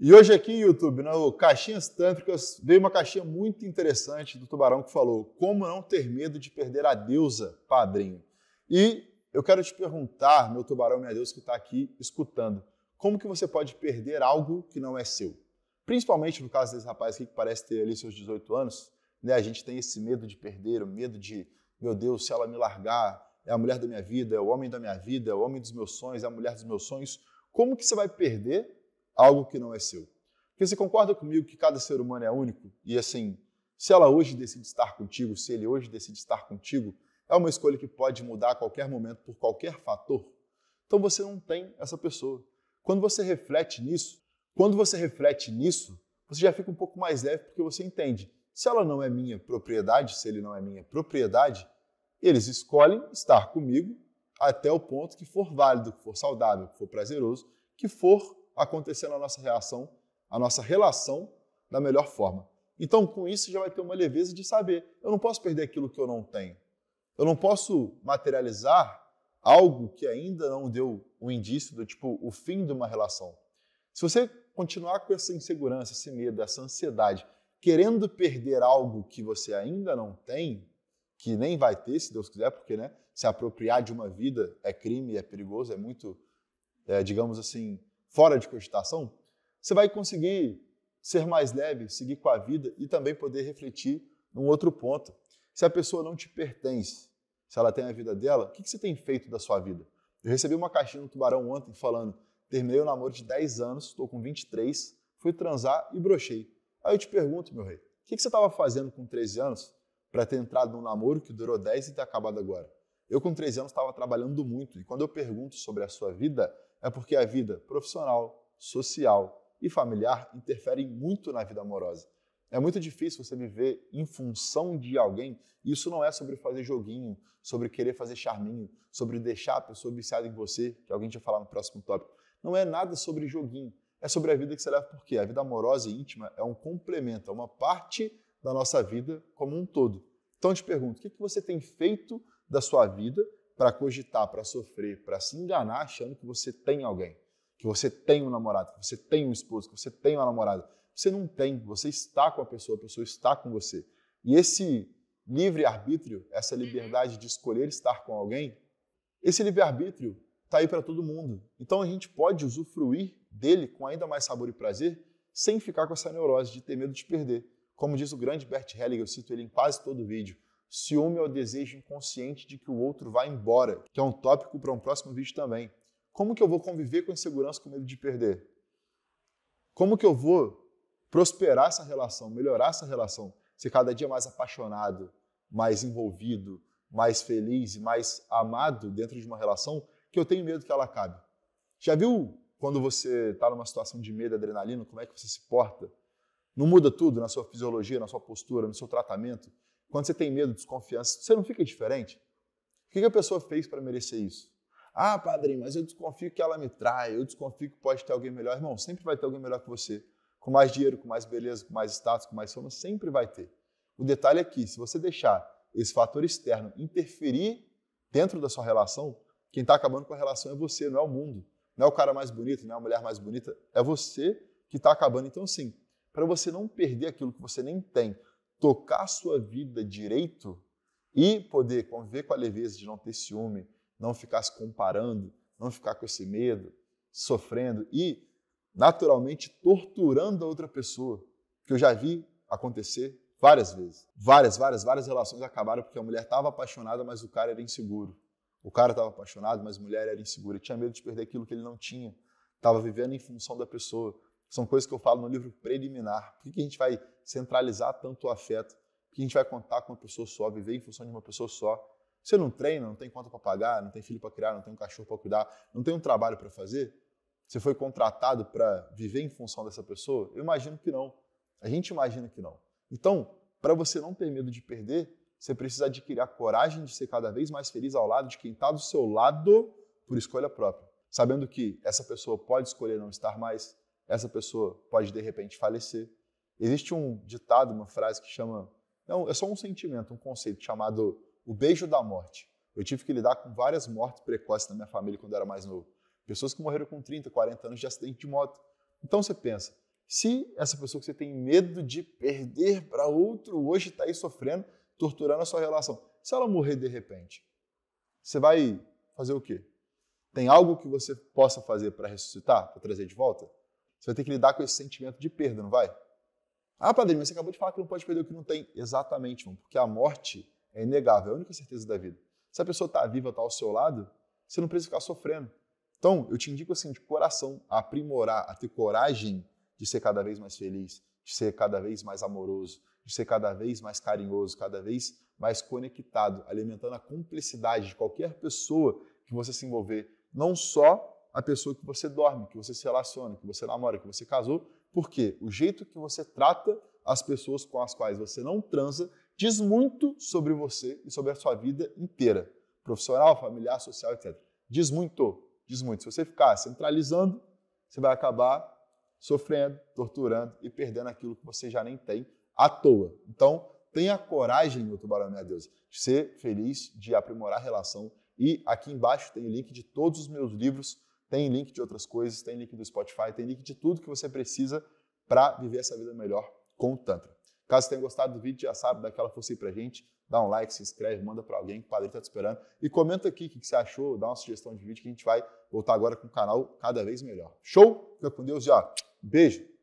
E hoje aqui, YouTube, no Caixinhas Tântricas, veio uma caixinha muito interessante do Tubarão que falou como não ter medo de perder a deusa, padrinho. E eu quero te perguntar, meu tubarão, minha deusa que está aqui escutando, como que você pode perder algo que não é seu? Principalmente no caso desse rapaz aqui que parece ter ali seus 18 anos, né? A gente tem esse medo de perder, o medo de, meu Deus, se ela me largar, é a mulher da minha vida, é o homem da minha vida, é o homem dos meus sonhos, é a mulher dos meus sonhos. Como que você vai perder algo que não é seu? Porque você concorda comigo que cada ser humano é único e assim, se ela hoje decide estar contigo, se ele hoje decide estar contigo, é uma escolha que pode mudar a qualquer momento por qualquer fator. Então você não tem essa pessoa. Quando você reflete nisso, quando você reflete nisso, você já fica um pouco mais leve porque você entende. Se ela não é minha propriedade, se ele não é minha propriedade, eles escolhem estar comigo até o ponto que for válido, que for saudável, que for prazeroso, que for acontecer na nossa reação, a nossa relação da melhor forma. Então, com isso, já vai ter uma leveza de saber: eu não posso perder aquilo que eu não tenho. Eu não posso materializar algo que ainda não deu um indício do tipo o fim de uma relação. Se você continuar com essa insegurança, esse medo, essa ansiedade, querendo perder algo que você ainda não tem, que nem vai ter, se Deus quiser, porque né, se apropriar de uma vida é crime, é perigoso, é muito, é, digamos assim, fora de cogitação, você vai conseguir ser mais leve, seguir com a vida e também poder refletir num outro ponto. Se a pessoa não te pertence, se ela tem a vida dela, o que você tem feito da sua vida? Eu recebi uma caixinha no Tubarão ontem falando: terminei o namoro de 10 anos, estou com 23, fui transar e brochei. Aí eu te pergunto, meu rei, o que você estava fazendo com 13 anos para ter entrado num namoro que durou 10 e ter acabado agora? Eu, com 13 anos, estava trabalhando muito. E quando eu pergunto sobre a sua vida, é porque a vida profissional, social e familiar interferem muito na vida amorosa. É muito difícil você viver em função de alguém. Isso não é sobre fazer joguinho, sobre querer fazer charminho, sobre deixar a pessoa viciada em você, que alguém vai falar no próximo tópico. Não é nada sobre joguinho é sobre a vida que você leva, porque a vida amorosa e íntima é um complemento, é uma parte da nossa vida como um todo. Então eu te pergunto, o que você tem feito da sua vida para cogitar, para sofrer, para se enganar achando que você tem alguém, que você tem um namorado, que você tem um esposo, que você tem uma namorada. Você não tem, você está com a pessoa, a pessoa está com você. E esse livre-arbítrio, essa liberdade de escolher estar com alguém, esse livre-arbítrio está aí para todo mundo. Então a gente pode usufruir dele com ainda mais sabor e prazer, sem ficar com essa neurose de ter medo de perder. Como diz o grande Bert Hellinger, eu cito ele em quase todo o vídeo, ciúme é o desejo inconsciente de que o outro vá embora, que é um tópico para um próximo vídeo também. Como que eu vou conviver com insegurança com medo de perder? Como que eu vou prosperar essa relação, melhorar essa relação, ser cada dia mais apaixonado, mais envolvido, mais feliz e mais amado dentro de uma relação que eu tenho medo que ela acabe? Já viu quando você está numa situação de medo, adrenalina, como é que você se porta? Não muda tudo na sua fisiologia, na sua postura, no seu tratamento? Quando você tem medo, desconfiança, você não fica diferente? O que a pessoa fez para merecer isso? Ah, padrinho, mas eu desconfio que ela me trai, eu desconfio que pode ter alguém melhor. Irmão, sempre vai ter alguém melhor que você. Com mais dinheiro, com mais beleza, com mais status, com mais fama, sempre vai ter. O detalhe é que, se você deixar esse fator externo interferir dentro da sua relação, quem está acabando com a relação é você, não é o mundo. Não é o cara mais bonito, não é a mulher mais bonita, é você que está acabando. Então, sim, para você não perder aquilo que você nem tem, tocar sua vida direito e poder conviver com a leveza de não ter ciúme, não ficar se comparando, não ficar com esse medo, sofrendo e, naturalmente, torturando a outra pessoa, que eu já vi acontecer várias vezes. Várias, várias, várias relações acabaram porque a mulher estava apaixonada, mas o cara era inseguro. O cara estava apaixonado, mas a mulher era insegura, tinha medo de perder aquilo que ele não tinha. Estava vivendo em função da pessoa. São coisas que eu falo no livro preliminar. Por que a gente vai centralizar tanto o afeto? Por que a gente vai contar com uma pessoa só, viver em função de uma pessoa só? Você não treina, não tem conta para pagar, não tem filho para criar, não tem um cachorro para cuidar, não tem um trabalho para fazer? Você foi contratado para viver em função dessa pessoa? Eu imagino que não. A gente imagina que não. Então, para você não ter medo de perder, você precisa adquirir a coragem de ser cada vez mais feliz ao lado de quem está do seu lado por escolha própria. Sabendo que essa pessoa pode escolher não estar mais, essa pessoa pode de repente falecer. Existe um ditado, uma frase que chama. Não, é só um sentimento, um conceito chamado o beijo da morte. Eu tive que lidar com várias mortes precoces na minha família quando era mais novo. Pessoas que morreram com 30, 40 anos de acidente de moto. Então você pensa, Se essa pessoa que você tem medo de perder para outro hoje está aí sofrendo, torturando a sua relação, se ela morrer de repente, você vai fazer o quê? Tem algo que você possa fazer para ressuscitar, para trazer de volta? Você vai ter que lidar com esse sentimento de perda, não vai? Ah, padrinho, mas você acabou de falar que não pode perder o que não tem. Exatamente, irmão, porque a morte é inegável, é a única certeza da vida. Se a pessoa está viva, está ao seu lado, você não precisa ficar sofrendo. Então, eu te indico assim, de coração, a aprimorar, a ter coragem de ser cada vez mais feliz, de ser cada vez mais amoroso, de ser cada vez mais carinhoso, cada vez mais conectado, alimentando a cumplicidade de qualquer pessoa que você se envolver. Não só a pessoa que você dorme, que você se relaciona, que você namora, que você casou, porque o jeito que você trata as pessoas com as quais você não transa diz muito sobre você e sobre a sua vida inteira, profissional, familiar, social, etc. Diz muito, diz muito. Se você ficar centralizando, você vai acabar sofrendo, torturando e perdendo aquilo que você já nem tem à toa. Então, tenha coragem, meu tubarão, minha deusa, de ser feliz, de aprimorar a relação. E aqui embaixo tem o link de todos os meus livros tem link de outras coisas, tem link do Spotify, tem link de tudo que você precisa para viver essa vida melhor com o Tantra. Caso tenha gostado do vídeo, já sabe, dá aquela força aí pra gente, dá um like, se inscreve, manda para alguém, o padre está te esperando. E comenta aqui o que você achou, dá uma sugestão de vídeo que a gente vai voltar agora com o canal cada vez melhor. Show? Fica com Deus já. Beijo!